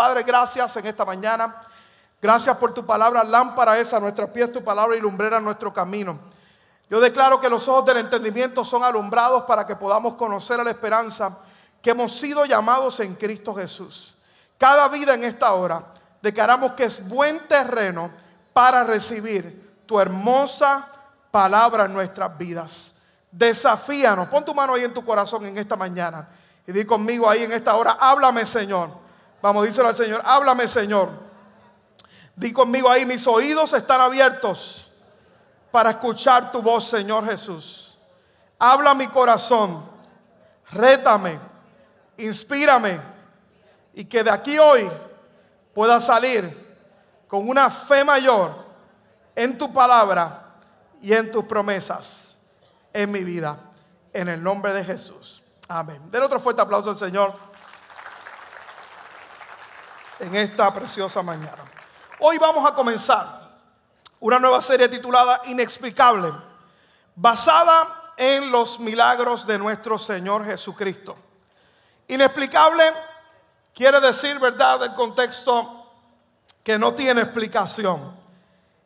Padre, gracias en esta mañana. Gracias por tu palabra, lámpara esa nuestros pies, tu palabra y lumbrera nuestro camino. Yo declaro que los ojos del entendimiento son alumbrados para que podamos conocer a la esperanza que hemos sido llamados en Cristo Jesús. Cada vida en esta hora declaramos que es buen terreno para recibir tu hermosa palabra en nuestras vidas. Desafíanos, pon tu mano ahí en tu corazón en esta mañana y di conmigo ahí en esta hora, háblame Señor. Vamos, díselo al Señor, háblame Señor. Di conmigo ahí, mis oídos están abiertos para escuchar tu voz, Señor Jesús. Habla mi corazón, rétame, inspírame y que de aquí hoy pueda salir con una fe mayor en tu palabra y en tus promesas en mi vida. En el nombre de Jesús. Amén. Den otro fuerte aplauso al Señor en esta preciosa mañana. Hoy vamos a comenzar una nueva serie titulada Inexplicable, basada en los milagros de nuestro Señor Jesucristo. Inexplicable quiere decir, ¿verdad?, el contexto que no tiene explicación.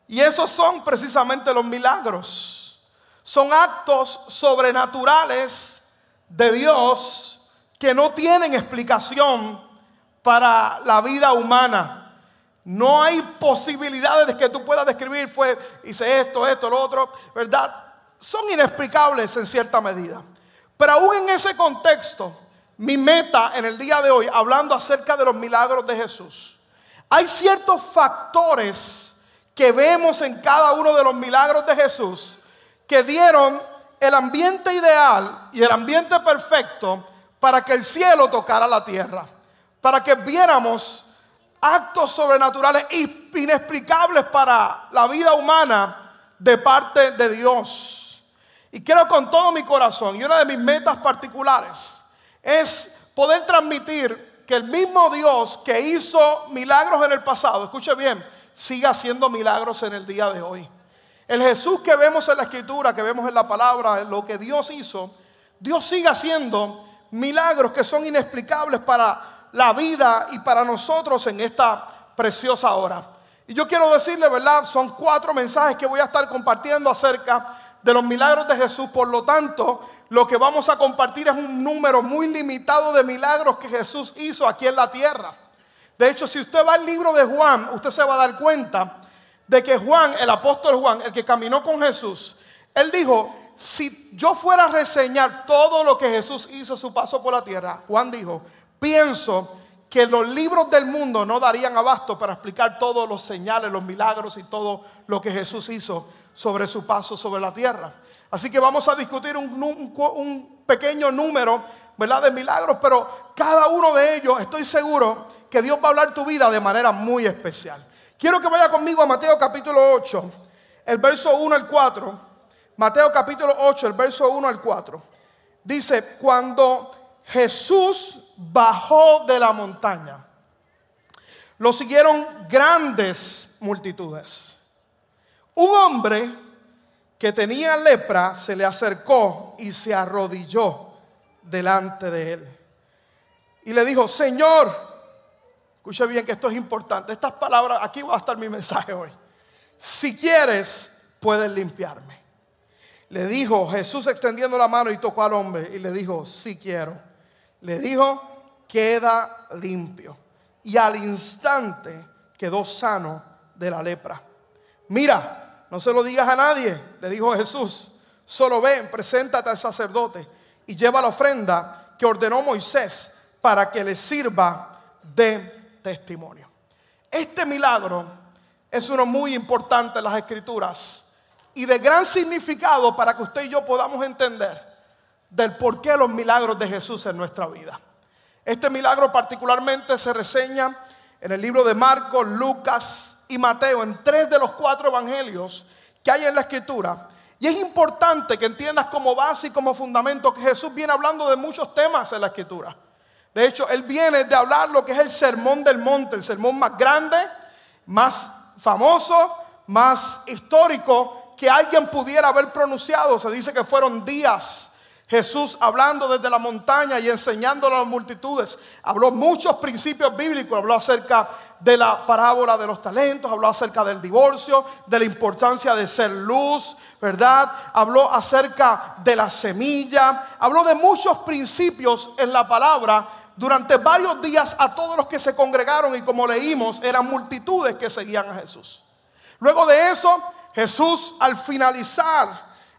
Y esos son precisamente los milagros. Son actos sobrenaturales de Dios que no tienen explicación para la vida humana. No hay posibilidades de que tú puedas describir, fue, hice esto, esto, lo otro, ¿verdad? Son inexplicables en cierta medida. Pero aún en ese contexto, mi meta en el día de hoy, hablando acerca de los milagros de Jesús, hay ciertos factores que vemos en cada uno de los milagros de Jesús que dieron el ambiente ideal y el ambiente perfecto para que el cielo tocara la tierra, para que viéramos actos sobrenaturales inexplicables para la vida humana de parte de Dios. Y quiero con todo mi corazón, y una de mis metas particulares es poder transmitir que el mismo Dios que hizo milagros en el pasado, escuche bien, siga haciendo milagros en el día de hoy. El Jesús que vemos en la escritura, que vemos en la palabra, lo que Dios hizo, Dios sigue haciendo milagros que son inexplicables para la vida y para nosotros en esta preciosa hora. Y yo quiero decirle, ¿verdad? Son cuatro mensajes que voy a estar compartiendo acerca de los milagros de Jesús. Por lo tanto, lo que vamos a compartir es un número muy limitado de milagros que Jesús hizo aquí en la tierra. De hecho, si usted va al libro de Juan, usted se va a dar cuenta de que Juan, el apóstol Juan, el que caminó con Jesús, él dijo, si yo fuera a reseñar todo lo que Jesús hizo su paso por la tierra, Juan dijo, pienso que los libros del mundo no darían abasto para explicar todos los señales, los milagros y todo lo que Jesús hizo sobre su paso sobre la tierra. Así que vamos a discutir un, pequeño número, ¿verdad?, de milagros, pero cada uno de ellos estoy seguro que Dios va a hablar tu vida de manera muy especial. Quiero que vaya conmigo a Mateo capítulo 8, el verso 1 al 4. Mateo capítulo 8, el verso 1 al 4. Dice, cuando Jesús bajó de la montaña, lo siguieron grandes multitudes. Un hombre que tenía lepra se le acercó y se arrodilló delante de él. Y le dijo, Señor, escuche bien que esto es importante, estas palabras, aquí va a estar mi mensaje hoy. Si quieres, puedes limpiarme. Le dijo Jesús extendiendo la mano y tocó al hombre y le dijo, si quiero le dijo, queda limpio. Y al instante quedó sano de la lepra. Mira, no se lo digas a nadie, le dijo Jesús. Solo ven, preséntate al sacerdote y lleva la ofrenda que ordenó Moisés para que le sirva de testimonio. Este milagro es uno muy importante en las escrituras y de gran significado para que usted y yo podamos entender del por qué los milagros de Jesús en nuestra vida. Este milagro particularmente se reseña en el libro de Marcos, Lucas y Mateo, en tres de los cuatro evangelios que hay en la escritura. Y es importante que entiendas como base y como fundamento que Jesús viene hablando de muchos temas en la escritura. De hecho, Él viene de hablar lo que es el sermón del monte, el sermón más grande, más famoso, más histórico que alguien pudiera haber pronunciado. Se dice que fueron días Jesús hablando desde la montaña y enseñando a las multitudes. Habló muchos principios bíblicos, habló acerca de la parábola de los talentos, habló acerca del divorcio, de la importancia de ser luz, ¿verdad? Habló acerca de la semilla, habló de muchos principios en la palabra durante varios días a todos los que se congregaron y como leímos eran multitudes que seguían a Jesús. Luego de eso, Jesús al finalizar,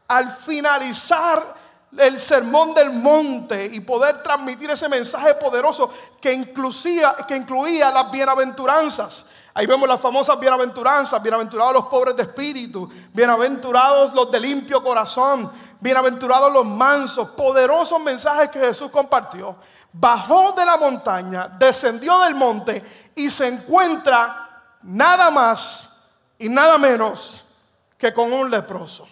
al finalizar el sermón del monte y poder transmitir ese mensaje poderoso que incluía, las bienaventuranzas. Ahí vemos las famosas bienaventuranzas, bienaventurados los pobres de espíritu, bienaventurados los de limpio corazón, bienaventurados los mansos, poderosos mensajes que Jesús compartió. Bajó de la montaña, descendió del monte y se encuentra nada más y nada menos que con un leproso.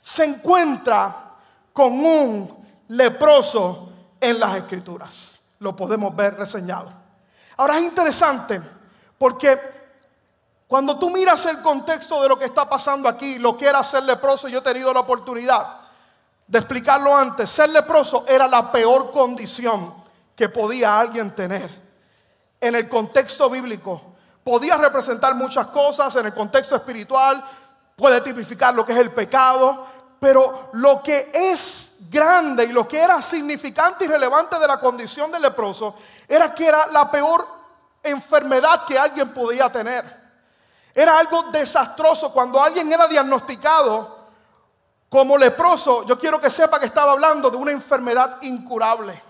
Se encuentra con un leproso en las escrituras. Lo podemos ver reseñado. Ahora es interesante porque cuando tú miras el contexto de lo que está pasando aquí, lo que era ser leproso, yo he tenido la oportunidad de explicarlo antes. Ser leproso era la peor condición que podía alguien tener. En el contexto bíblico, podía representar muchas cosas, en el contexto espiritual, puede tipificar lo que es el pecado, pero lo que es grande y lo que era significante y relevante de la condición del leproso era que era la peor enfermedad que alguien podía tener. Era algo desastroso. Cuando alguien era diagnosticado como leproso, yo quiero que sepa que estaba hablando de una enfermedad incurable.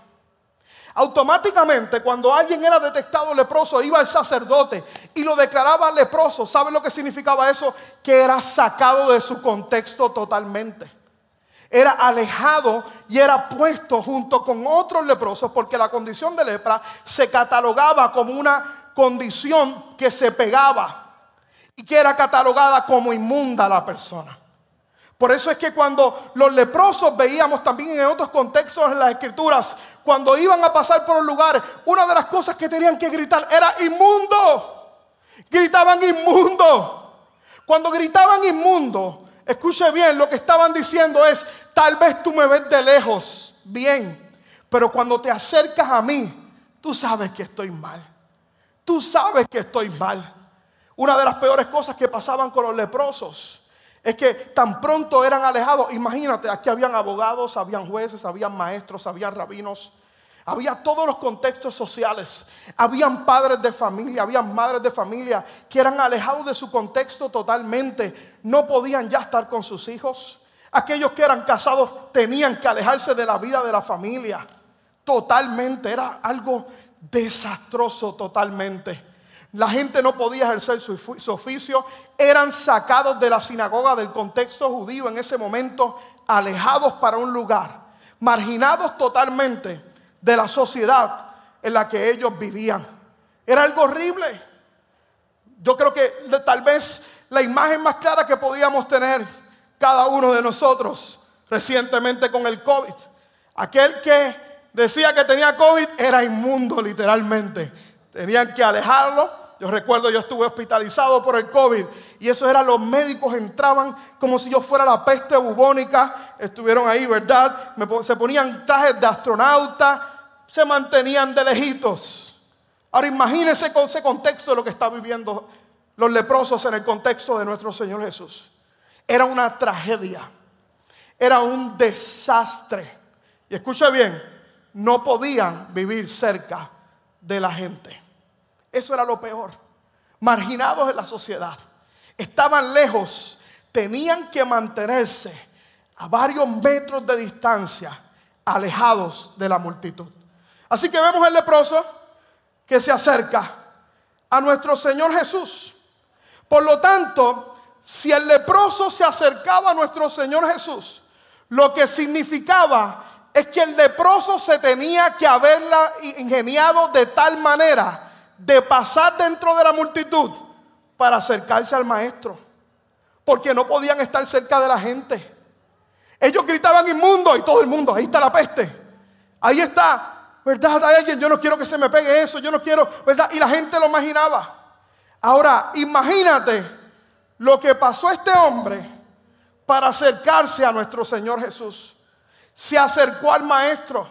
Automáticamente, cuando alguien era detectado leproso, iba al sacerdote y lo declaraba leproso. ¿Sabe lo que significaba eso? Que era sacado de su contexto totalmente. Era alejado y era puesto junto con otros leprosos porque la condición de lepra se catalogaba como una condición que se pegaba y que era catalogada como inmunda a la persona. Por eso es que cuando los leprosos veíamos también en otros contextos en las escrituras, cuando iban a pasar por un lugar, una de las cosas que tenían que gritar era inmundo. Gritaban inmundo. Cuando gritaban inmundo, escuche bien, lo que estaban diciendo es, tal vez tú me ves de lejos, bien, pero cuando te acercas a mí, tú sabes que estoy mal. Tú sabes que estoy mal. Una de las peores cosas que pasaban con los leprosos es que tan pronto eran alejados, imagínate, aquí habían abogados, habían jueces, habían maestros, habían rabinos, había todos los contextos sociales, habían padres de familia, habían madres de familia que eran alejados de su contexto totalmente, no podían ya estar con sus hijos. Aquellos que eran casados tenían que alejarse de la vida de la familia, totalmente, era algo desastroso totalmente. La gente no podía ejercer su, oficio, eran sacados de la sinagoga del contexto judío en ese momento, alejados para un lugar, marginados totalmente de la sociedad en la que ellos vivían. Era algo horrible. Yo creo que tal vez la imagen más clara que podíamos tener cada uno de nosotros recientemente con el COVID. Aquel que decía que tenía COVID era inmundo literalmente. Tenían que alejarlo yo recuerdo, yo estuve hospitalizado por el COVID y eso era, los médicos entraban como si yo fuera la peste bubónica, estuvieron ahí, ¿verdad? se ponían trajes de astronauta, se mantenían de lejitos. Ahora imagínense con ese contexto de lo que están viviendo los leprosos en el contexto de nuestro Señor Jesús. Era una tragedia, era un desastre. Y escucha bien, no podían vivir cerca de la gente. Eso era lo peor. Marginados en la sociedad. Estaban lejos. Tenían que mantenerse a varios metros de distancia, alejados de la multitud. Así que vemos el leproso que se acerca a nuestro Señor Jesús. Por lo tanto, si el leproso se acercaba a nuestro Señor Jesús, lo que significaba es que el leproso se tenía que haberla ingeniado de tal manera de pasar dentro de la multitud para acercarse al maestro. Porque no podían estar cerca de la gente. Ellos gritaban inmundo y todo el mundo, ahí está la peste. Ahí está, ¿verdad? Hay alguien, yo no quiero que se me pegue eso, yo no quiero, ¿verdad? Y la gente lo imaginaba. Ahora, imagínate lo que pasó a este hombre para acercarse a nuestro Señor Jesús. se acercó al maestro.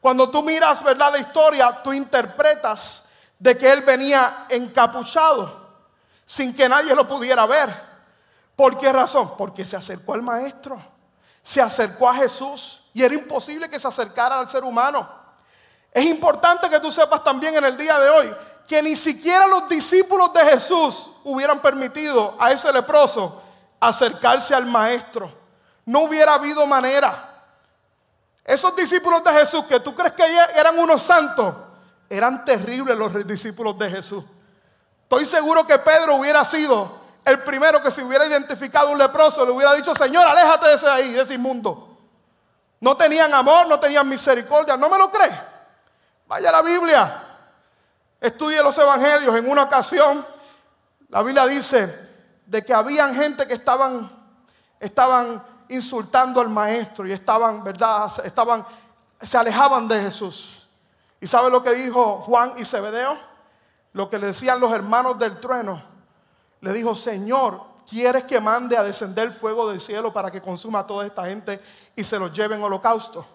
Cuando tú miras, ¿verdad? La historia, tú interpretas de que él venía encapuchado, sin que nadie lo pudiera ver. ¿Por qué razón? Porque se acercó al maestro, se acercó a Jesús y era imposible que se acercara al ser humano. Es importante que tú sepas también en el día de hoy que ni siquiera los discípulos de Jesús hubieran permitido a ese leproso acercarse al maestro. No hubiera habido manera. Esos discípulos de Jesús que tú crees que eran unos santos, eran terribles los discípulos de Jesús. Estoy seguro que Pedro hubiera sido el primero que se hubiera identificado un leproso, le hubiera dicho, Señor, aléjate de ese ahí, de ese inmundo. No tenían amor, no tenían misericordia. ¿No me lo crees? Vaya a la Biblia. Estudie los evangelios. En una ocasión, la Biblia dice de que habían gente que estaban, estaban insultando al maestro y estaban, ¿verdad? Estaban, se alejaban de Jesús. ¿Y sabe lo que dijo Juan y Zebedeo? Lo que le decían los hermanos del trueno. Le dijo, Señor, ¿quieres que mande a descender fuego del cielo para que consuma a toda esta gente y se los lleve en holocausto?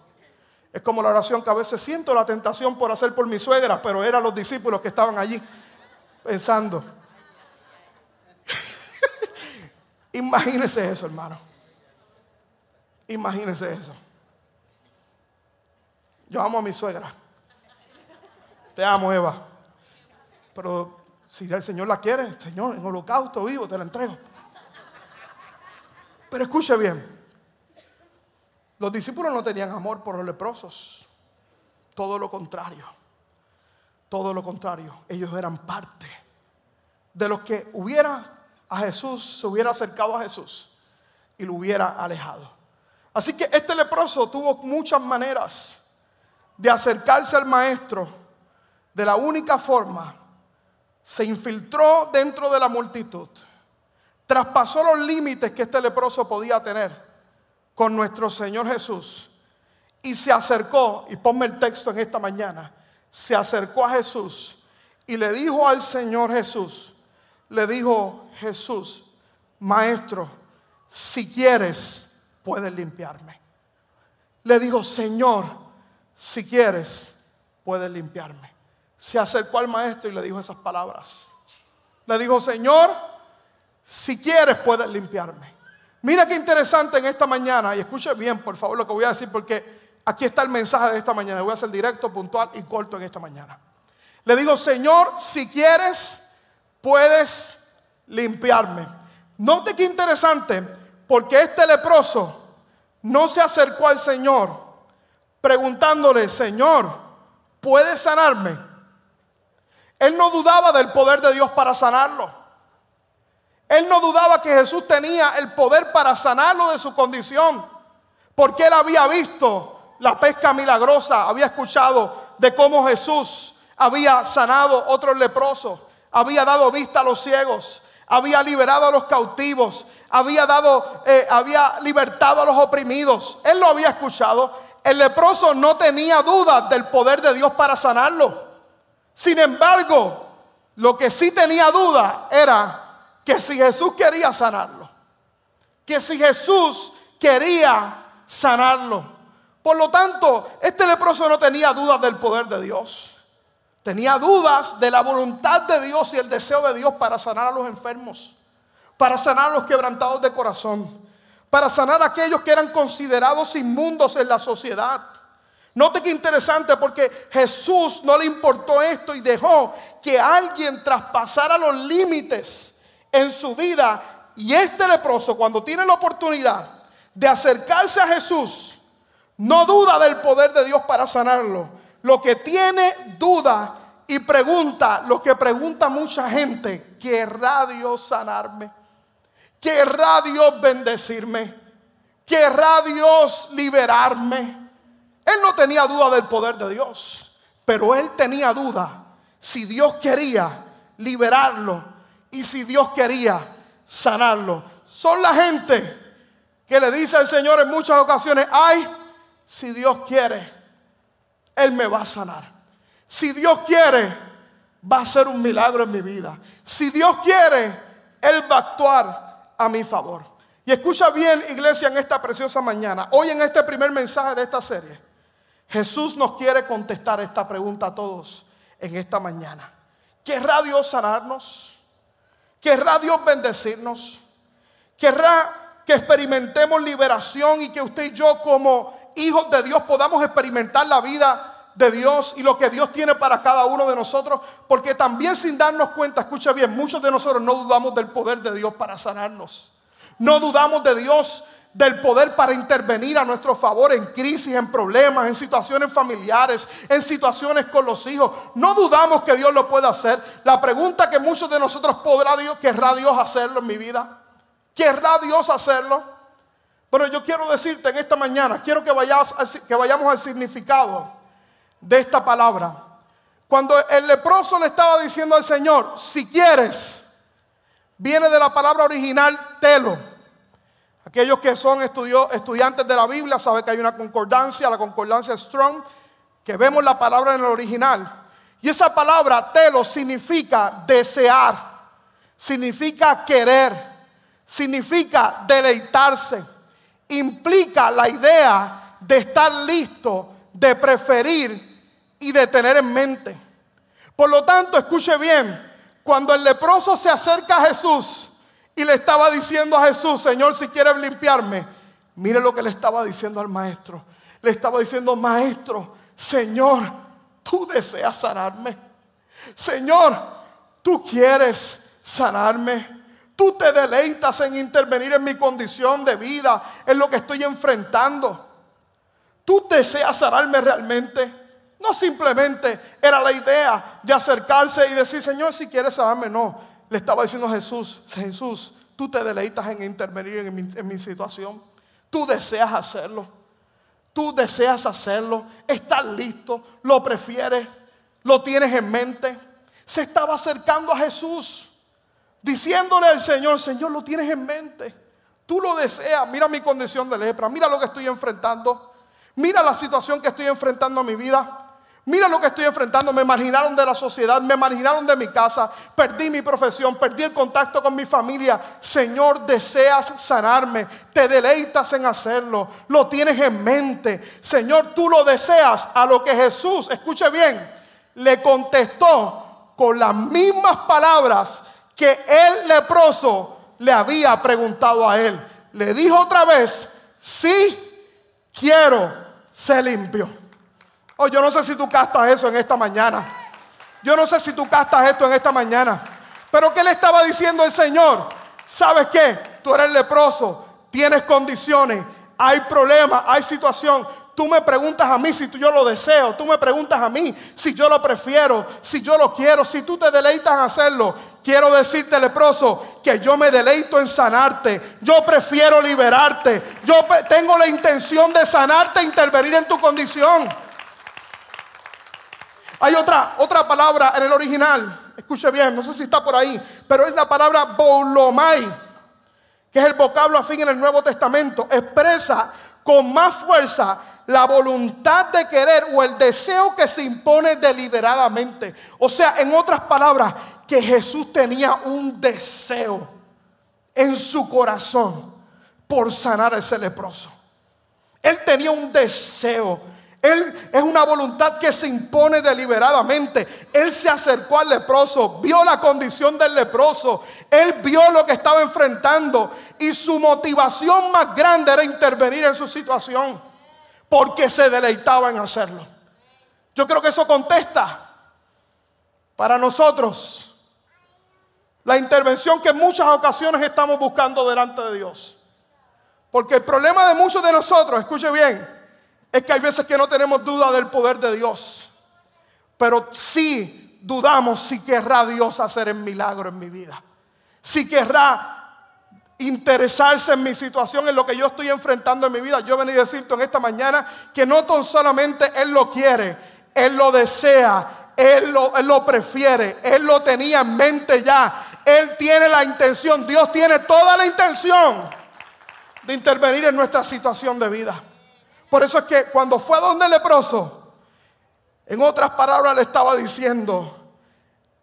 Es como la oración que a veces siento la tentación por hacer por mi suegra, pero eran los discípulos que estaban allí pensando. Imagínese eso, hermano. Imagínese eso. Yo amo a mi suegra. Te amo, Eva. Pero si el Señor la quiere, Señor, en holocausto vivo te la entrego. Pero escuche bien. Los discípulos no tenían amor por los leprosos. Todo lo contrario. Todo lo contrario. Ellos eran parte de los que hubiera a Jesús, se hubiera acercado a Jesús y lo hubiera alejado. Así que este leproso tuvo muchas maneras de acercarse al maestro de la única forma. Se infiltró dentro de la multitud. Traspasó los límites que este leproso podía tener con nuestro Señor Jesús y se acercó, y ponme el texto en esta mañana, se acercó a Jesús y le dijo al Señor Jesús, le dijo Jesús, maestro, si quieres, puedes limpiarme. Le dijo, Señor, si quieres, puedes limpiarme. Se acercó al maestro y le dijo esas palabras. Le dijo, Señor, si quieres, puedes limpiarme. Mira qué interesante en esta mañana, y escuche bien por favor lo que voy a decir, porque aquí está el mensaje de esta mañana. Voy a hacer directo, puntual y corto en esta mañana. Le digo, Señor, si quieres, puedes limpiarme. Note qué interesante, porque este leproso no se acercó al Señor preguntándole, Señor, ¿puedes sanarme? Él no dudaba del poder de Dios para sanarlo. Él no dudaba que Jesús tenía el poder para sanarlo de su condición, porque él había visto la pesca milagrosa, había escuchado de cómo Jesús había sanado otros leprosos, había dado vista a los ciegos, había liberado a los cautivos, había dado, eh, había libertado a los oprimidos. Él lo había escuchado. El leproso no tenía dudas del poder de Dios para sanarlo. Sin embargo, lo que sí tenía duda era que si Jesús quería sanarlo, que si Jesús quería sanarlo. Por lo tanto, este leproso no tenía dudas del poder de Dios. Tenía dudas de la voluntad de Dios y el deseo de Dios para sanar a los enfermos, para sanar a los quebrantados de corazón, para sanar a aquellos que eran considerados inmundos en la sociedad. Note que interesante porque Jesús no le importó esto y dejó que alguien traspasara los límites en su vida. Y este leproso, cuando tiene la oportunidad de acercarse a Jesús, no duda del poder de Dios para sanarlo. Lo que tiene duda y pregunta, lo que pregunta mucha gente, ¿querrá Dios sanarme? ¿Querrá Dios bendecirme? ¿Querrá Dios liberarme? Él no tenía duda del poder de Dios, pero él tenía duda si Dios quería liberarlo y si Dios quería sanarlo. Son la gente que le dice al Señor en muchas ocasiones, ay, si Dios quiere, Él me va a sanar. Si Dios quiere, va a ser un milagro en mi vida. Si Dios quiere, Él va a actuar a mi favor. Y escucha bien, iglesia, en esta preciosa mañana, hoy en este primer mensaje de esta serie, Jesús nos quiere contestar esta pregunta a todos en esta mañana. ¿Querrá Dios sanarnos? ¿Querrá Dios bendecirnos? ¿Querrá que experimentemos liberación y que usted y yo como hijos de Dios podamos experimentar la vida de Dios y lo que Dios tiene para cada uno de nosotros? Porque también sin darnos cuenta, escucha bien, muchos de nosotros no dudamos del poder de Dios para sanarnos. No dudamos de Dios del poder para intervenir a nuestro favor en crisis, en problemas, en situaciones familiares, en situaciones con los hijos. No dudamos que Dios lo pueda hacer. La pregunta que muchos de nosotros podrá Dios, ¿querrá Dios hacerlo en mi vida? ¿Querrá Dios hacerlo? Bueno, yo quiero decirte en esta mañana, quiero que, que vayamos al significado de esta palabra. Cuando el leproso le estaba diciendo al Señor, si quieres, viene de la palabra original telo. Aquellos que son estudiantes de la Biblia saben que hay una concordancia, la concordancia Strong, que vemos la palabra en el original. Y esa palabra telo significa desear, significa querer, significa deleitarse, implica la idea de estar listo, de preferir y de tener en mente. Por lo tanto, escuche bien, cuando el leproso se acerca a Jesús y le estaba diciendo a Jesús, Señor, si quieres limpiarme, mire lo que le estaba diciendo al maestro. Le estaba diciendo, maestro, Señor, tú deseas sanarme. Señor, tú quieres sanarme. Tú te deleitas en intervenir en mi condición de vida, en lo que estoy enfrentando. Tú deseas sanarme realmente. No simplemente era la idea de acercarse y decir, Señor, si quieres sanarme, no. Le estaba diciendo a Jesús, Jesús, tú te deleitas en intervenir en mi, en mi situación. Tú deseas hacerlo. Tú deseas hacerlo. Estás listo. Lo prefieres. Lo tienes en mente. Se estaba acercando a Jesús. Diciéndole al Señor, Señor, lo tienes en mente. Tú lo deseas. Mira mi condición de lepra. Mira lo que estoy enfrentando. Mira la situación que estoy enfrentando en mi vida. Mira lo que estoy enfrentando. Me marginaron de la sociedad, me marginaron de mi casa, perdí mi profesión, perdí el contacto con mi familia. Señor, deseas sanarme, te deleitas en hacerlo, lo tienes en mente. Señor, tú lo deseas. A lo que Jesús, escuche bien, le contestó con las mismas palabras que el leproso le había preguntado a él. Le dijo otra vez, sí, quiero ser limpio. Oh, yo no sé si tú castas eso en esta mañana. Yo no sé si tú castas esto en esta mañana. Pero ¿qué le estaba diciendo el Señor? ¿Sabes qué? Tú eres leproso, tienes condiciones, hay problemas, hay situación. Tú me preguntas a mí si yo lo deseo, tú me preguntas a mí si yo lo prefiero, si yo lo quiero, si tú te deleitas en hacerlo. Quiero decirte, leproso, que yo me deleito en sanarte. Yo prefiero liberarte. Yo tengo la intención de sanarte e intervenir en tu condición. Hay otra, otra palabra en el original, escuche bien, no sé si está por ahí, pero es la palabra bolomai, que es el vocablo afín en el Nuevo Testamento. Expresa con más fuerza la voluntad de querer o el deseo que se impone deliberadamente. O sea, en otras palabras, que Jesús tenía un deseo en su corazón por sanar a ese leproso. Él tenía un deseo él es una voluntad que se impone deliberadamente. Él se acercó al leproso, vio la condición del leproso, él vio lo que estaba enfrentando y su motivación más grande era intervenir en su situación porque se deleitaba en hacerlo. Yo creo que eso contesta para nosotros la intervención que en muchas ocasiones estamos buscando delante de Dios. Porque el problema de muchos de nosotros, escuche bien, es que hay veces que no tenemos duda del poder de Dios, pero sí dudamos si querrá Dios hacer el milagro en mi vida, si querrá interesarse en mi situación, en lo que yo estoy enfrentando en mi vida. Yo venía a decirte en esta mañana que no tan solamente Él lo quiere, Él lo desea, Él lo, él lo prefiere, Él lo tenía en mente ya, Él tiene la intención, Dios tiene toda la intención de intervenir en nuestra situación de vida. Por eso es que cuando fue donde el leproso, en otras palabras le estaba diciendo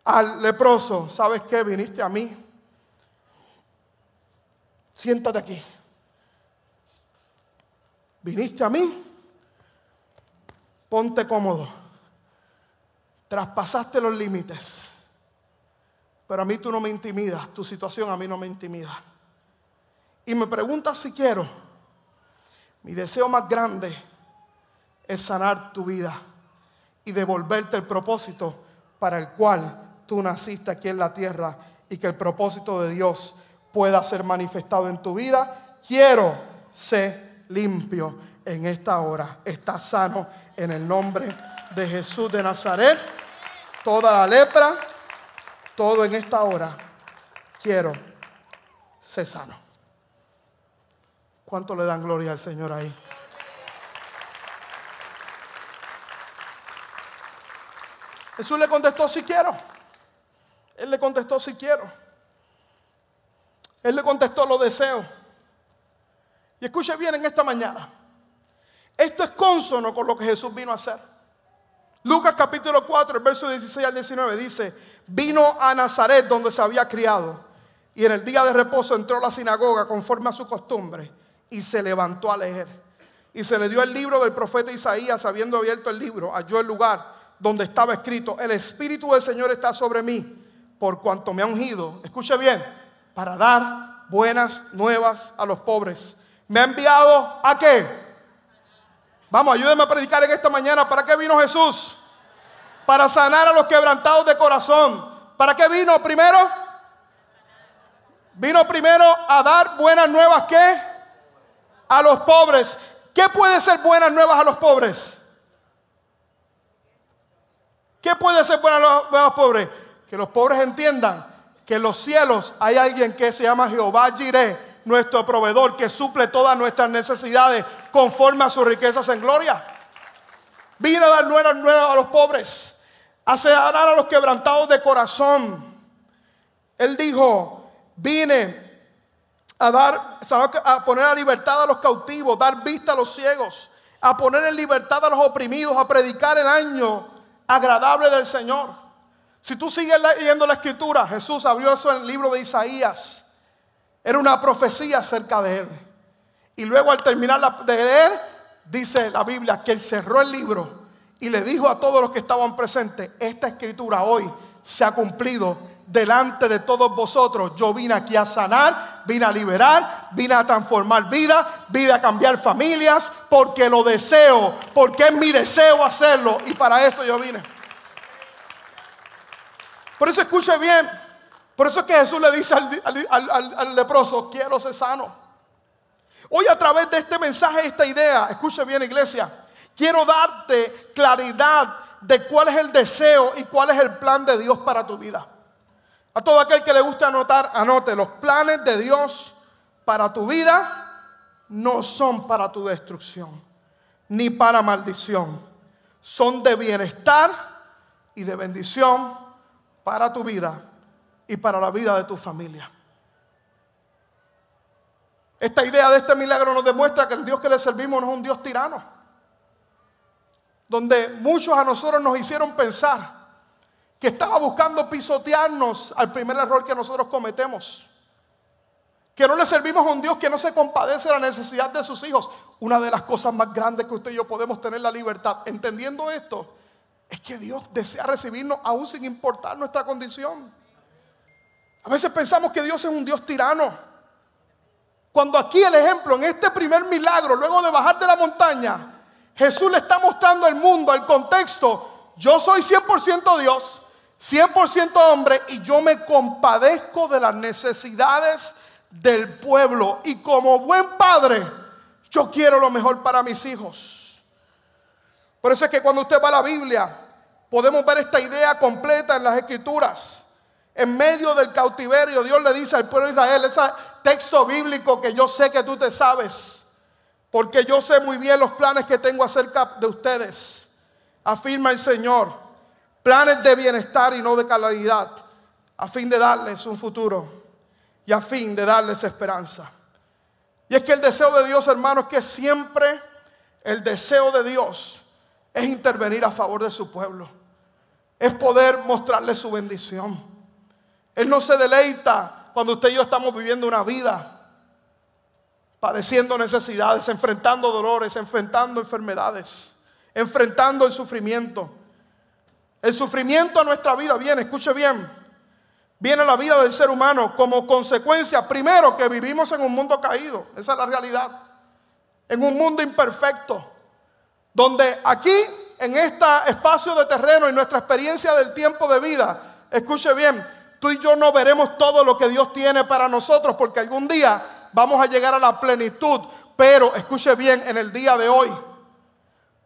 al leproso, ¿sabes qué? Viniste a mí siéntate aquí. Viniste a mí, ponte cómodo. Traspasaste los límites. Pero a mí tú no me intimidas, tu situación a mí no me intimida. Y me preguntas si quiero. Mi deseo más grande es sanar tu vida y devolverte el propósito para el cual tú naciste aquí en la tierra y que el propósito de Dios pueda ser manifestado en tu vida. Quiero ser limpio en esta hora. Estás sano en el nombre de Jesús de Nazaret. Toda la lepra, todo en esta hora. Quiero ser sano. ¿Cuánto le dan gloria al Señor ahí? Jesús le contestó, si quiero. Él le contestó, si quiero. Él le contestó, lo deseo. Y escuche bien en esta mañana. Esto es consono con lo que Jesús vino a hacer. Lucas capítulo 4, el verso 16 al 19 dice, vino a Nazaret donde se había criado y en el día de reposo entró a la sinagoga conforme a su costumbre y se levantó a leer. Y se le dio el libro del profeta Isaías, habiendo abierto el libro, halló el lugar donde estaba escrito, el Espíritu del Señor está sobre mí, por cuanto me ha ungido, escuche bien, para dar buenas nuevas a los pobres. Me ha enviado a qué? Vamos, ayúdenme a predicar en esta mañana. ¿Para qué vino Jesús? Para sanar a los quebrantados de corazón. ¿Para qué vino primero? Vino primero a dar buenas nuevas, ¿qué? A los pobres. ¿Qué puede ser buenas nuevas a los pobres? ¿Qué puede ser bueno a los, pobres? Que los pobres entiendan que en los cielos hay alguien que se llama Jehová Jireh, nuestro proveedor, que suple todas nuestras necesidades conforme a sus riquezas en gloria. Vino a dar nuevas nuevas a los pobres, a sanar a los quebrantados de corazón. Él dijo, vine a dar, a poner a libertad a los cautivos, dar vista a los ciegos, a poner en libertad a los oprimidos, a predicar el año agradable del Señor. Si tú sigues leyendo la escritura, Jesús abrió eso en el libro de Isaías. Era una profecía acerca de él. Y luego al terminar de leer, dice la Biblia que él cerró el libro y le dijo a todos los que estaban presentes, esta escritura hoy se ha cumplido delante de todos vosotros. Yo vine aquí a sanar, vine a liberar, vine a transformar vidas, vine a cambiar familias, porque lo deseo, porque es mi deseo hacerlo. Y para esto yo vine. Por eso escuche bien. Por eso es que Jesús le dice al, leproso, quiero ser sano. Hoy a través de este mensaje, esta idea, escuche bien iglesia, quiero darte claridad de cuál es el deseo y cuál es el plan de Dios para tu vida. A todo aquel que le guste anotar, anote, los planes de Dios para tu vida no son para tu destrucción, ni para maldición. Son de bienestar y de bendición para tu vida y para la vida de tu familia. Esta idea de este milagro nos demuestra que el Dios que le servimos no es un Dios tirano, donde muchos a nosotros nos hicieron pensar que estaba buscando pisotearnos al primer error que nosotros cometemos. Que no le servimos a un Dios que no se compadece de la necesidad de sus hijos. Una de las cosas más grandes que usted y yo podemos tener la libertad, entendiendo esto, es que Dios desea recibirnos aún sin importar nuestra condición. A veces pensamos que Dios es un Dios tirano. Cuando aquí el ejemplo, en este primer milagro, luego de bajar de la montaña, Jesús le está mostrando al mundo, al contexto, yo soy 100% Dios, 100% hombre y yo me compadezco de las necesidades del pueblo. Y como buen padre, yo quiero lo mejor para mis hijos. Por eso es que cuando usted va a la Biblia, podemos ver esta idea completa en las escrituras. En medio del cautiverio, Dios le dice al pueblo de Israel, ese texto bíblico que yo sé que tú te sabes, porque yo sé muy bien los planes que tengo acerca de ustedes, afirma el Señor planes de bienestar y no de calamidad, a fin de darles un futuro y a fin de darles esperanza. Y es que el deseo de Dios, hermanos, que siempre el deseo de Dios es intervenir a favor de su pueblo, es poder mostrarle su bendición. Él no se deleita cuando usted y yo estamos viviendo una vida padeciendo necesidades, enfrentando dolores, enfrentando enfermedades, enfrentando el sufrimiento. El sufrimiento a nuestra vida viene, escuche bien, viene a la vida del ser humano como consecuencia, primero, que vivimos en un mundo caído, esa es la realidad, en un mundo imperfecto, donde aquí, en este espacio de terreno, en nuestra experiencia del tiempo de vida, escuche bien, tú y yo no veremos todo lo que Dios tiene para nosotros, porque algún día vamos a llegar a la plenitud, pero escuche bien, en el día de hoy,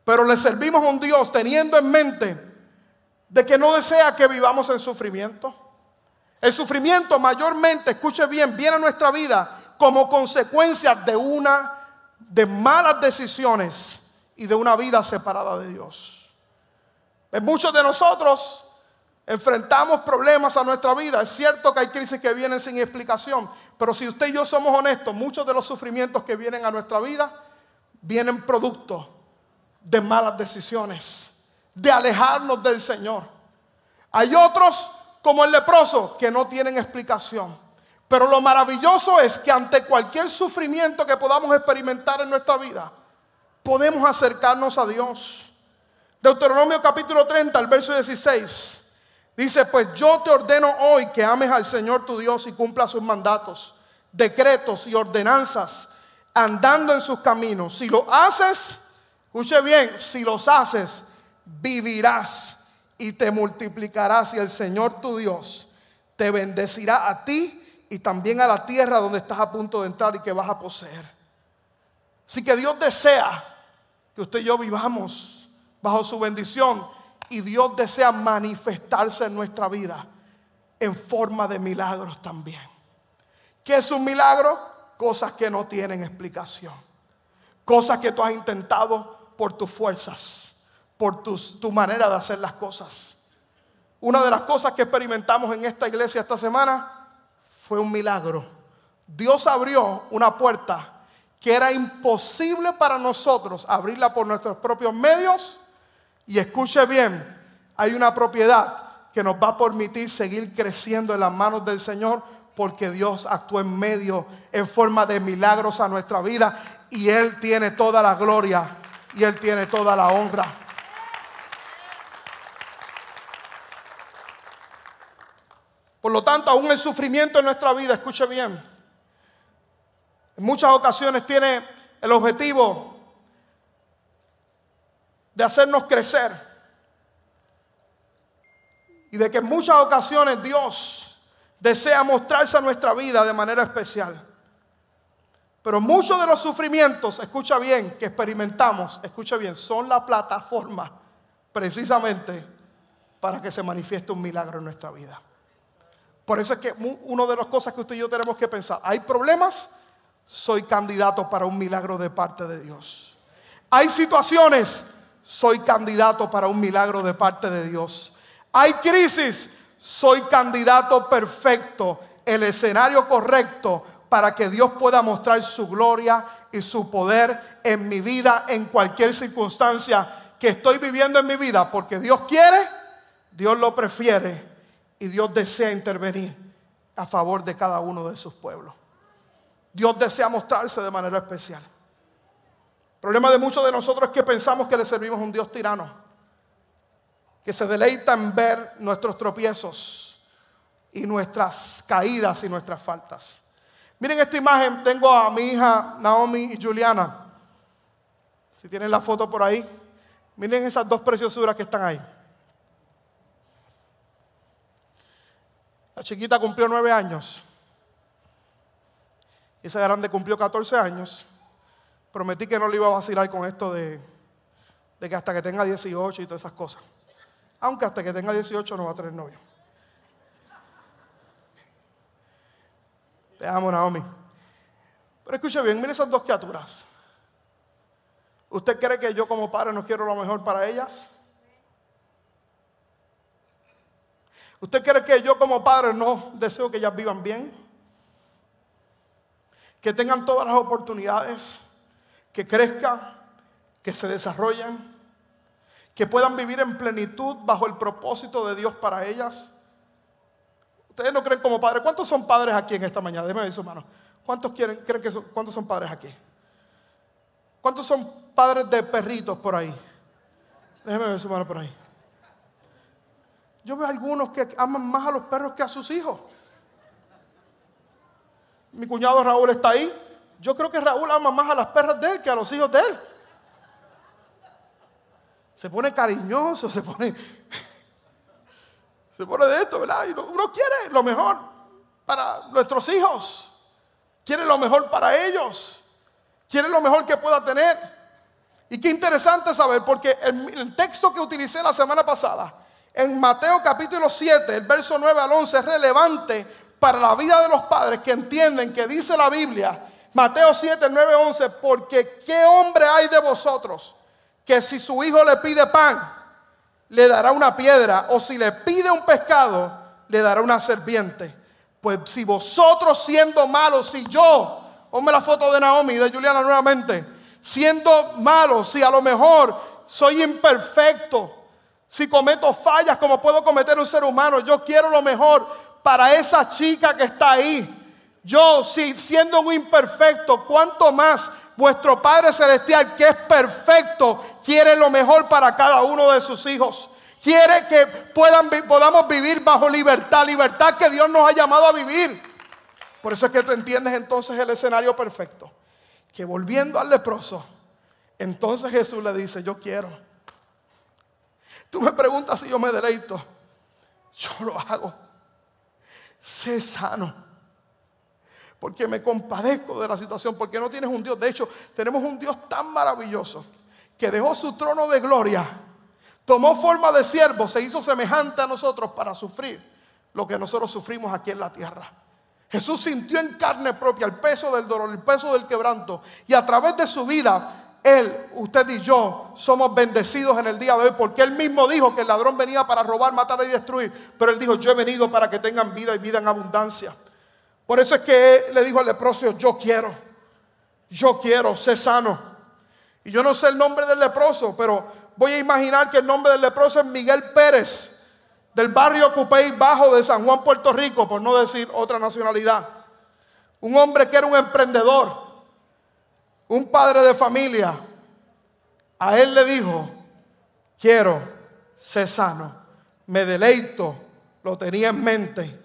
pero le servimos a un Dios teniendo en mente de que no desea que vivamos en sufrimiento. El sufrimiento mayormente, escuche bien, viene a nuestra vida como consecuencia de una de malas decisiones y de una vida separada de Dios. En muchos de nosotros enfrentamos problemas a nuestra vida. Es cierto que hay crisis que vienen sin explicación, pero si usted y yo somos honestos, muchos de los sufrimientos que vienen a nuestra vida vienen producto de malas decisiones, de alejarnos del Señor. Hay otros como el leproso que no tienen explicación. Pero lo maravilloso es que ante cualquier sufrimiento que podamos experimentar en nuestra vida, podemos acercarnos a Dios. Deuteronomio capítulo 30, el verso 16. Dice, pues yo te ordeno hoy que ames al Señor tu Dios y cumpla sus mandatos, decretos y ordenanzas, andando en sus caminos. Si lo haces, escuche bien, si los haces, vivirás y te multiplicarás y el Señor tu Dios te bendecirá a ti y también a la tierra donde estás a punto de entrar y que vas a poseer. Así que Dios desea que usted y yo vivamos bajo su bendición y Dios desea manifestarse en nuestra vida en forma de milagros también. ¿Qué es un milagro? Cosas que no tienen explicación. Cosas que tú has intentado por tus fuerzas por tu manera de hacer las cosas. Una de las cosas que experimentamos en esta iglesia esta semana fue un milagro. Dios abrió una puerta que era imposible para nosotros abrirla por nuestros propios medios. Y escuche bien, hay una propiedad que nos va a permitir seguir creciendo en las manos del Señor porque Dios actuó en medio, en forma de milagros a nuestra vida y Él tiene toda la gloria y Él tiene toda la honra. Por lo tanto, aún el sufrimiento en nuestra vida, escuche bien, en muchas ocasiones tiene el objetivo de hacernos crecer. Y de que en muchas ocasiones Dios desea mostrarse a nuestra vida de manera especial. Pero muchos de los sufrimientos, escucha bien, que experimentamos, escucha bien, son la plataforma precisamente para que se manifieste un milagro en nuestra vida. Por eso es que una de las cosas que usted y yo tenemos que pensar, hay problemas, soy candidato para un milagro de parte de Dios. Hay situaciones, soy candidato para un milagro de parte de Dios. Hay crisis, soy candidato perfecto, el escenario correcto para que Dios pueda mostrar su gloria y su poder en mi vida, en cualquier circunstancia que estoy viviendo en mi vida, porque Dios quiere, Dios lo prefiere y Dios desea intervenir a favor de cada uno de sus pueblos. Dios desea mostrarse de manera especial. El problema de muchos de nosotros es que pensamos que le servimos a un Dios tirano, que se deleita en ver nuestros tropiezos y nuestras caídas y nuestras faltas. Miren esta imagen, tengo a mi hija Naomi y Juliana. Si tienen la foto por ahí, miren esas dos preciosuras que están ahí. La chiquita cumplió nueve años. Esa grande cumplió 14 años. Prometí que no le iba a vacilar con esto de, de que hasta que tenga 18 y todas esas cosas. Aunque hasta que tenga 18 no va a tener novio. Te amo, Naomi. Pero escuche bien, mire esas dos criaturas. ¿Usted cree que yo como padre no quiero lo mejor para ellas? ¿Usted cree que yo como padre no deseo que ellas vivan bien? Que tengan todas las oportunidades, que crezcan, que se desarrollen, que puedan vivir en plenitud bajo el propósito de Dios para ellas. Ustedes no creen como padres. ¿Cuántos son padres aquí en esta mañana? Déjenme ver su mano. ¿Cuántos quieren, creen que son, cuántos son padres aquí? ¿Cuántos son padres de perritos por ahí? Déjeme ver su mano por ahí. Yo veo algunos que aman más a los perros que a sus hijos. Mi cuñado Raúl está ahí. Yo creo que Raúl ama más a las perras de él que a los hijos de él. Se pone cariñoso, se pone. Se pone de esto, ¿verdad? Y uno quiere lo mejor para nuestros hijos. Quiere lo mejor para ellos. Quiere lo mejor que pueda tener. Y qué interesante saber, porque el, el texto que utilicé la semana pasada, en Mateo capítulo 7, el verso 9 al 11, es relevante para la vida de los padres que entienden que dice la Biblia, Mateo 7, 9, 11, porque qué hombre hay de vosotros que si su hijo le pide pan, le dará una piedra, o si le pide un pescado, le dará una serpiente. Pues si vosotros siendo malos, si yo, ponme la foto de Naomi de Juliana nuevamente, siendo malos, si a lo mejor soy imperfecto, si cometo fallas como puedo cometer un ser humano, yo quiero lo mejor para esa chica que está ahí. Yo, si siendo un imperfecto, cuanto más vuestro Padre Celestial, que es perfecto, quiere lo mejor para cada uno de sus hijos. Quiere que puedan, podamos vivir bajo libertad, libertad que Dios nos ha llamado a vivir. Por eso es que tú entiendes entonces el escenario perfecto. Que volviendo al leproso, entonces Jesús le dice, yo quiero. Tú me preguntas si yo me deleito. Yo lo hago. Sé sano porque me compadezco de la situación, porque no tienes un Dios. De hecho, tenemos un Dios tan maravilloso que dejó su trono de gloria, tomó forma de siervo, se hizo semejante a nosotros para sufrir lo que nosotros sufrimos aquí en la tierra. Jesús sintió en carne propia el peso del dolor, el peso del quebranto, y a través de su vida él, usted y yo somos bendecidos en el día de hoy porque Él mismo dijo que el ladrón venía para robar, matar y destruir. Pero Él dijo, yo he venido para que tengan vida y vida en abundancia. Por eso es que le dijo al leproso, yo quiero, yo quiero, sé sano. Y yo no sé el nombre del leproso, pero voy a imaginar que el nombre del leproso es Miguel Pérez, del barrio Cupey Bajo de San Juan, Puerto Rico, por no decir otra nacionalidad. Un hombre que era un emprendedor, un padre de familia. A él le dijo, quiero, sé sano, me deleito, lo tenía en mente,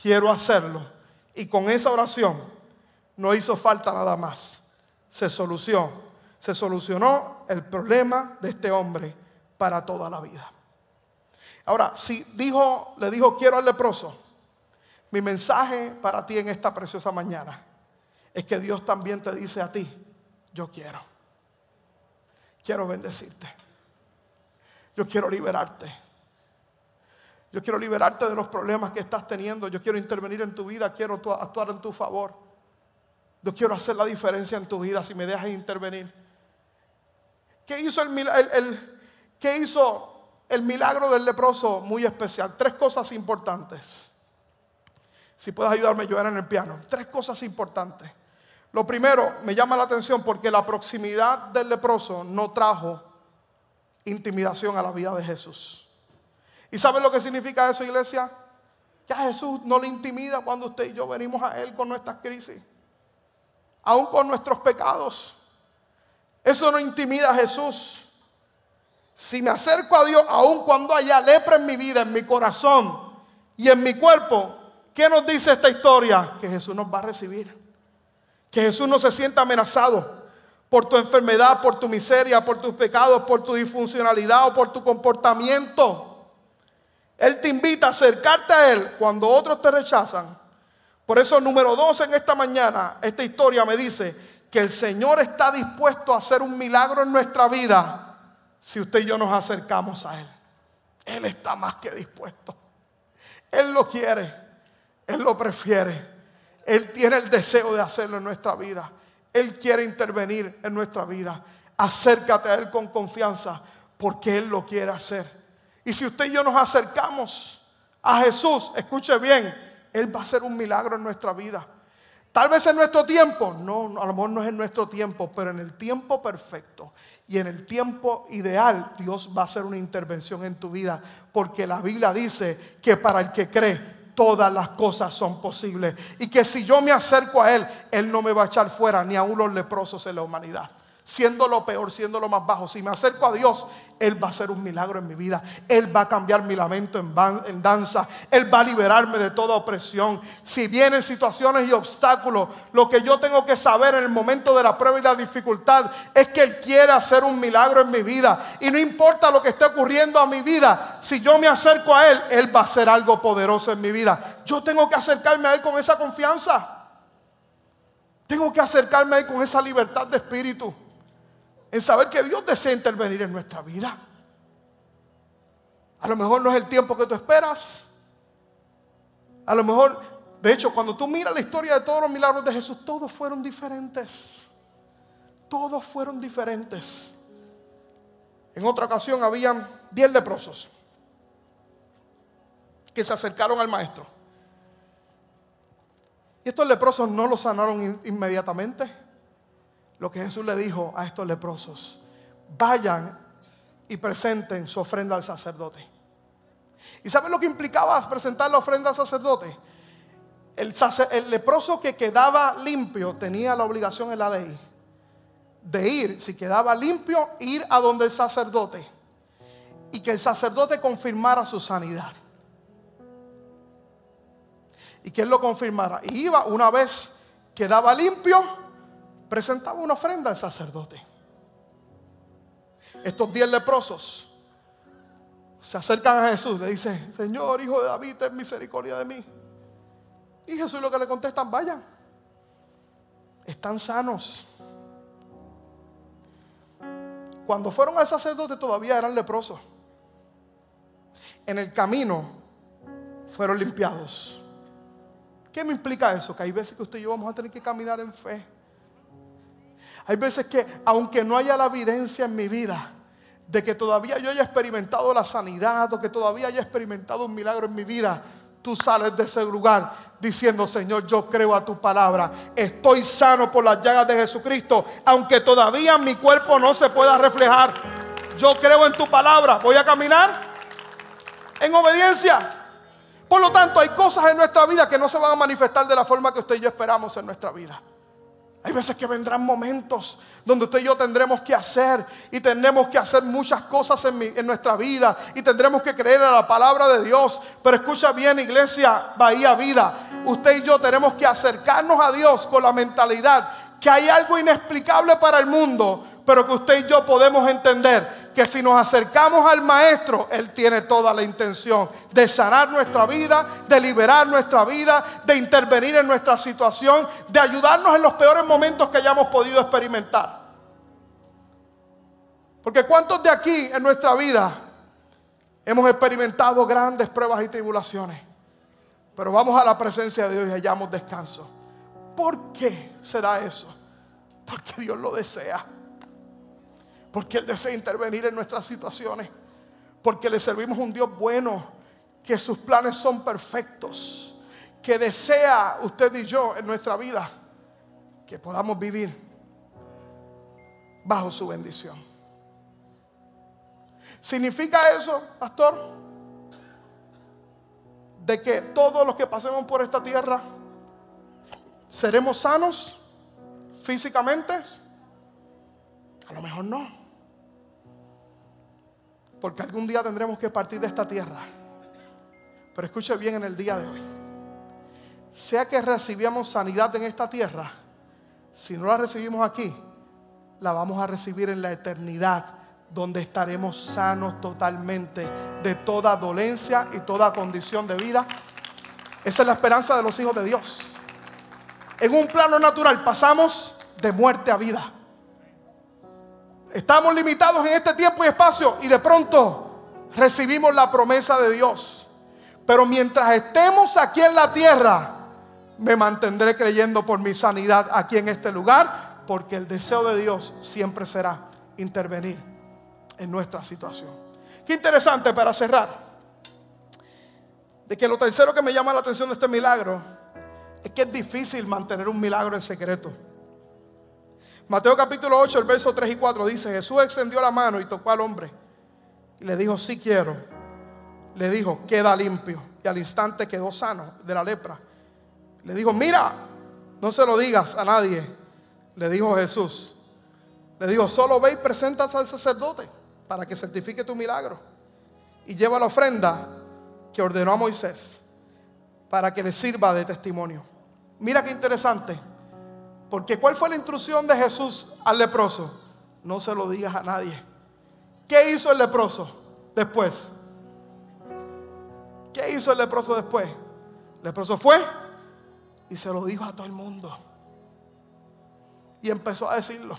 quiero hacerlo y con esa oración no hizo falta nada más. Se solucionó. Se solucionó el problema de este hombre para toda la vida. Ahora, si dijo, le dijo quiero al leproso, mi mensaje para ti en esta preciosa mañana es que Dios también te dice a ti, yo quiero. Quiero bendecirte. Yo quiero liberarte. Yo quiero liberarte de los problemas que estás teniendo. Yo quiero intervenir en tu vida. Quiero actuar en tu favor. Yo quiero hacer la diferencia en tu vida si me dejas intervenir. ¿Qué hizo el, hizo el milagro del leproso muy especial? Tres cosas importantes. Si puedes ayudarme yo en el piano. Tres cosas importantes. Lo primero, me llama la atención porque la proximidad del leproso no trajo intimidación a la vida de Jesús. ¿Y saben lo que significa eso, iglesia? Que a Jesús no le intimida cuando usted y yo venimos a Él con nuestras crisis, aún con nuestros pecados. Eso no intimida a Jesús. Si me acerco a Dios, aun cuando haya lepra en mi vida, en mi corazón y en mi cuerpo, ¿qué nos dice esta historia? Que Jesús nos va a recibir. Que Jesús no se sienta amenazado por tu enfermedad, por tu miseria, por tus pecados, por tu disfuncionalidad o por tu comportamiento. Él te invita a acercarte a Él cuando otros te rechazan. Por eso, número dos en esta mañana, esta historia me dice que el Señor está dispuesto a hacer un milagro en nuestra vida si usted y yo nos acercamos a Él. Él está más que dispuesto. Él lo quiere, Él lo prefiere. Él tiene el deseo de hacerlo en nuestra vida. Él quiere intervenir en nuestra vida. Acércate a Él con confianza porque Él lo quiere hacer. Y si usted y yo nos acercamos a Jesús, escuche bien, Él va a hacer un milagro en nuestra vida. Tal vez en nuestro tiempo, no, a lo mejor no es en nuestro tiempo, pero en el tiempo perfecto y en el tiempo ideal, Dios va a hacer una intervención en tu vida. Porque la Biblia dice que para el que cree, todas las cosas son posibles. Y que si yo me acerco a Él, Él no me va a echar fuera ni a los leprosos en la humanidad siendo lo peor, siendo lo más bajo. Si me acerco a Dios, Él va a hacer un milagro en mi vida. Él va a cambiar mi lamento en, danza. Él va a liberarme de toda opresión. Si vienen situaciones y obstáculos, lo que yo tengo que saber en el momento de la prueba y la dificultad es que Él quiere hacer un milagro en mi vida. Y no importa lo que esté ocurriendo a mi vida, si yo me acerco a Él, Él va a hacer algo poderoso en mi vida. Yo tengo que acercarme a Él con esa confianza. Tengo que acercarme a Él con esa libertad de espíritu en saber que Dios desea intervenir en nuestra vida. A lo mejor no es el tiempo que tú esperas. A lo mejor, de hecho, cuando tú miras la historia de todos los milagros de Jesús, todos fueron diferentes. Todos fueron diferentes. En otra ocasión habían diez leprosos que se acercaron al maestro. Y estos leprosos no los sanaron inmediatamente lo que Jesús le dijo a estos leprosos. Vayan y presenten su ofrenda al sacerdote. ¿Y saben lo que implicaba presentar la ofrenda al sacerdote? El, el, leproso que quedaba limpio tenía la obligación en la ley de ir, si quedaba limpio, ir a donde el sacerdote y que el sacerdote confirmara su sanidad. Y que él lo confirmara. Y iba una vez quedaba limpio, presentaba una ofrenda al sacerdote. Estos diez leprosos se acercan a Jesús, le dicen, Señor, hijo de David, ten misericordia de mí. Y Jesús lo que le contestan, vayan, están sanos. Cuando fueron al sacerdote todavía eran leprosos. En el camino fueron limpiados. ¿Qué me implica eso? Que hay veces que usted y yo vamos a tener que caminar en fe. Hay veces que, aunque no haya la evidencia en mi vida de que todavía yo haya experimentado la sanidad o que todavía haya experimentado un milagro en mi vida, tú sales de ese lugar diciendo, Señor, yo creo a tu palabra. Estoy sano por las llagas de Jesucristo, aunque todavía mi cuerpo no se pueda reflejar. Yo creo en tu palabra. Voy a caminar en obediencia. Por lo tanto, hay cosas en nuestra vida que no se van a manifestar de la forma que usted y yo esperamos en nuestra vida. Hay veces que vendrán momentos donde usted y yo tendremos que hacer y tendremos que hacer muchas cosas en, nuestra vida y tendremos que creer en la palabra de Dios. Pero escucha bien, iglesia, Bahía Vida, usted y yo tenemos que acercarnos a Dios con la mentalidad que hay algo inexplicable para el mundo, pero que usted y yo podemos entender que si nos acercamos al Maestro, Él tiene toda la intención de sanar nuestra vida, de liberar nuestra vida, de intervenir en nuestra situación, de ayudarnos en los peores momentos que hayamos podido experimentar. Porque ¿cuántos de aquí en nuestra vida hemos experimentado grandes pruebas y tribulaciones? Pero vamos a la presencia de Dios y hallamos descanso. ¿Por qué será eso? Porque Dios lo desea. Porque Él desea intervenir en nuestras situaciones. Porque le servimos un Dios bueno, que sus planes son perfectos. Que desea usted y yo en nuestra vida que podamos vivir bajo su bendición. ¿Significa eso, pastor? De que todos los que pasemos por esta tierra seremos sanos físicamente. A lo mejor no. Porque algún día tendremos que partir de esta tierra. Pero escuche bien en el día de hoy. Sea que recibamos sanidad en esta tierra, si no la recibimos aquí, la vamos a recibir en la eternidad, donde estaremos sanos totalmente de toda dolencia y toda condición de vida. Esa es la esperanza de los hijos de Dios. En un plano natural pasamos de muerte a vida. Estamos limitados en este tiempo y espacio y de pronto recibimos la promesa de Dios. Pero mientras estemos aquí en la tierra, me mantendré creyendo por mi sanidad aquí en este lugar, porque el deseo de Dios siempre será intervenir en nuestra situación. Qué interesante para cerrar, de que lo tercero que me llama la atención de este milagro es que es difícil mantener un milagro en secreto. Mateo capítulo 8, el verso 3 y 4 dice, Jesús extendió la mano y tocó al hombre y le dijo, sí quiero. Le dijo, queda limpio. y al instante quedó sano de la lepra. Le dijo, mira, no se lo digas a nadie, le dijo Jesús. Le dijo, solo ve y presentas al sacerdote para que certifique tu milagro. Y lleva la ofrenda que ordenó a Moisés para que le sirva de testimonio. Mira qué interesante. Porque ¿cuál fue la instrucción de Jesús al leproso? No se lo digas a nadie. ¿Qué hizo el leproso después? ¿Qué hizo el leproso después? El leproso fue y se lo dijo a todo el mundo. Y empezó a decirlo.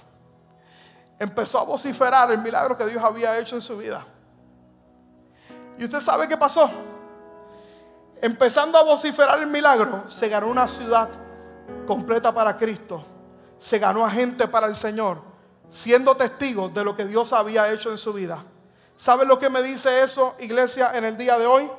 Empezó a vociferar el milagro que Dios había hecho en su vida. Y usted sabe qué pasó. Empezando a vociferar el milagro, se ganó una ciudad completa para Cristo. Se ganó a gente para el Señor, siendo testigos de lo que Dios había hecho en su vida. ¿Sabe lo que me dice eso, iglesia, en el día de hoy?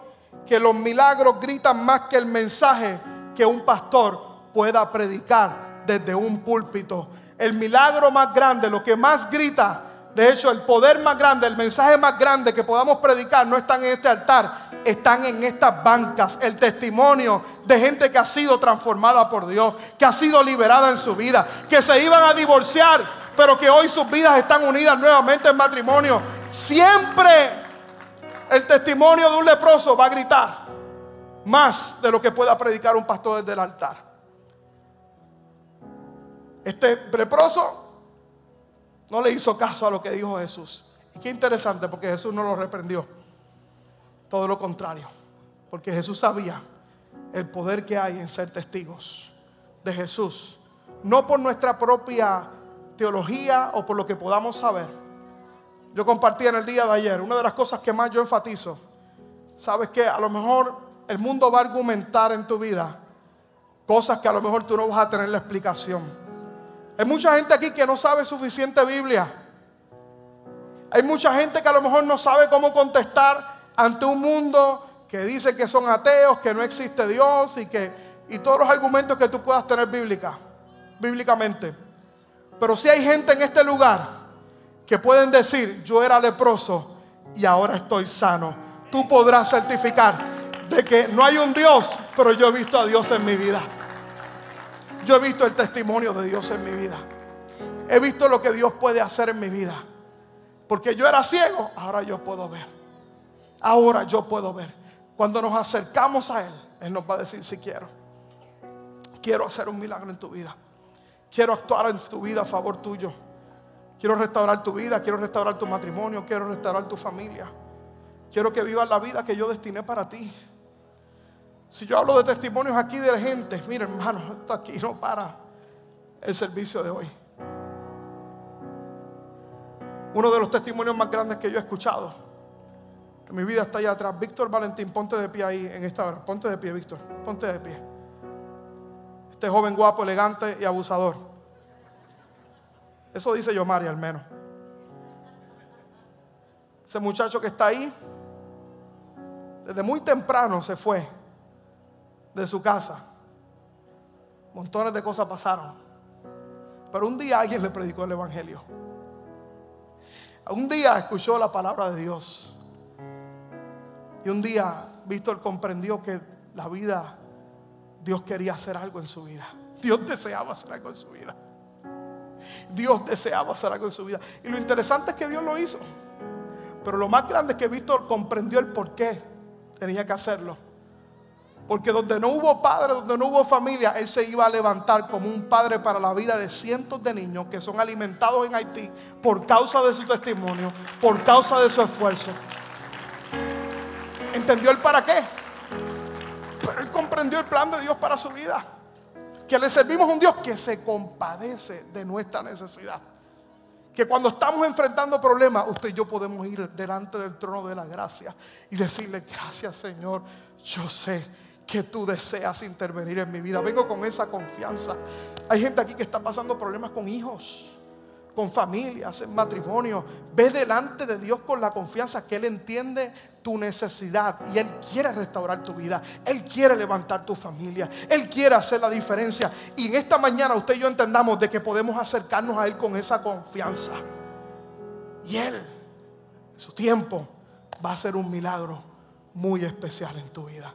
Que los milagros gritan más que el mensaje que un pastor pueda predicar desde un púlpito. El milagro más grande, lo que más grita, de hecho, el poder más grande, el mensaje más grande que podamos predicar no está en este altar, están en estas bancas. El testimonio de gente que ha sido transformada por Dios, que ha sido liberada en su vida, que se iban a divorciar, pero que hoy sus vidas están unidas nuevamente en matrimonio. Siempre el testimonio de un leproso va a gritar más de lo que pueda predicar un pastor desde el altar. Este leproso no le hizo caso a lo que dijo Jesús. Y qué interesante porque Jesús no lo reprendió. Todo lo contrario. Porque Jesús sabía el poder que hay en ser testigos de Jesús. No por nuestra propia teología o por lo que podamos saber. Yo compartí en el día de ayer una de las cosas que más yo enfatizo. Sabes que a lo mejor el mundo va a argumentar en tu vida cosas que a lo mejor tú no vas a tener la explicación. Hay mucha gente aquí que no sabe suficiente Biblia. Hay mucha gente que a lo mejor no sabe cómo contestar ante un mundo que dice que son ateos, que no existe Dios y que y todos los argumentos que tú puedas tener bíblica, bíblicamente. Pero si hay gente en este lugar que pueden decir, yo era leproso y ahora estoy sano. Tú podrás certificar de que no hay un Dios, pero yo he visto a Dios en mi vida. Yo he visto el testimonio de Dios en mi vida. He visto lo que Dios puede hacer en mi vida. Porque yo era ciego, ahora yo puedo ver. Ahora yo puedo ver. Cuando nos acercamos a Él, Él nos va a decir si quiero. Quiero hacer un milagro en tu vida. Quiero actuar en tu vida a favor tuyo. Quiero restaurar tu vida, quiero restaurar tu matrimonio, quiero restaurar tu familia. Quiero que vivas la vida que yo destiné para ti. Si yo hablo de testimonios aquí de gente, mira hermano, esto aquí no para el servicio de hoy. Uno de los testimonios más grandes que yo he escuchado, que mi vida está allá atrás. Víctor Valentín, ponte de pie ahí en esta hora. Ponte de pie, Víctor. Ponte de pie. Este joven guapo, elegante y abusador. Eso dice yo, María, al menos. Ese muchacho que está ahí, desde muy temprano se fue de su casa. Montones de cosas pasaron. Pero un día alguien le predicó el Evangelio. Un día escuchó la palabra de Dios. Y un día Víctor comprendió que la vida, Dios quería hacer algo en su vida. Dios deseaba hacer algo en su vida. Dios deseaba hacer algo en su vida. Y lo interesante es que Dios lo hizo. Pero lo más grande es que Víctor comprendió el por qué tenía que hacerlo. Porque donde no hubo padre, donde no hubo familia, Él se iba a levantar como un padre para la vida de cientos de niños que son alimentados en Haití por causa de su testimonio, por causa de su esfuerzo. ¿Entendió el para qué? Pero Él comprendió el plan de Dios para su vida. Que le servimos a un Dios que se compadece de nuestra necesidad. Que cuando estamos enfrentando problemas, usted y yo podemos ir delante del trono de la gracia y decirle, gracias Señor, yo sé que tú deseas intervenir en mi vida. Vengo con esa confianza. Hay gente aquí que está pasando problemas con hijos, con familias, en matrimonio. Ve delante de Dios con la confianza que Él entiende tu necesidad y Él quiere restaurar tu vida. Él quiere levantar tu familia. Él quiere hacer la diferencia. Y en esta mañana usted y yo entendamos de que podemos acercarnos a Él con esa confianza. Y Él, en su tiempo, va a hacer un milagro muy especial en tu vida.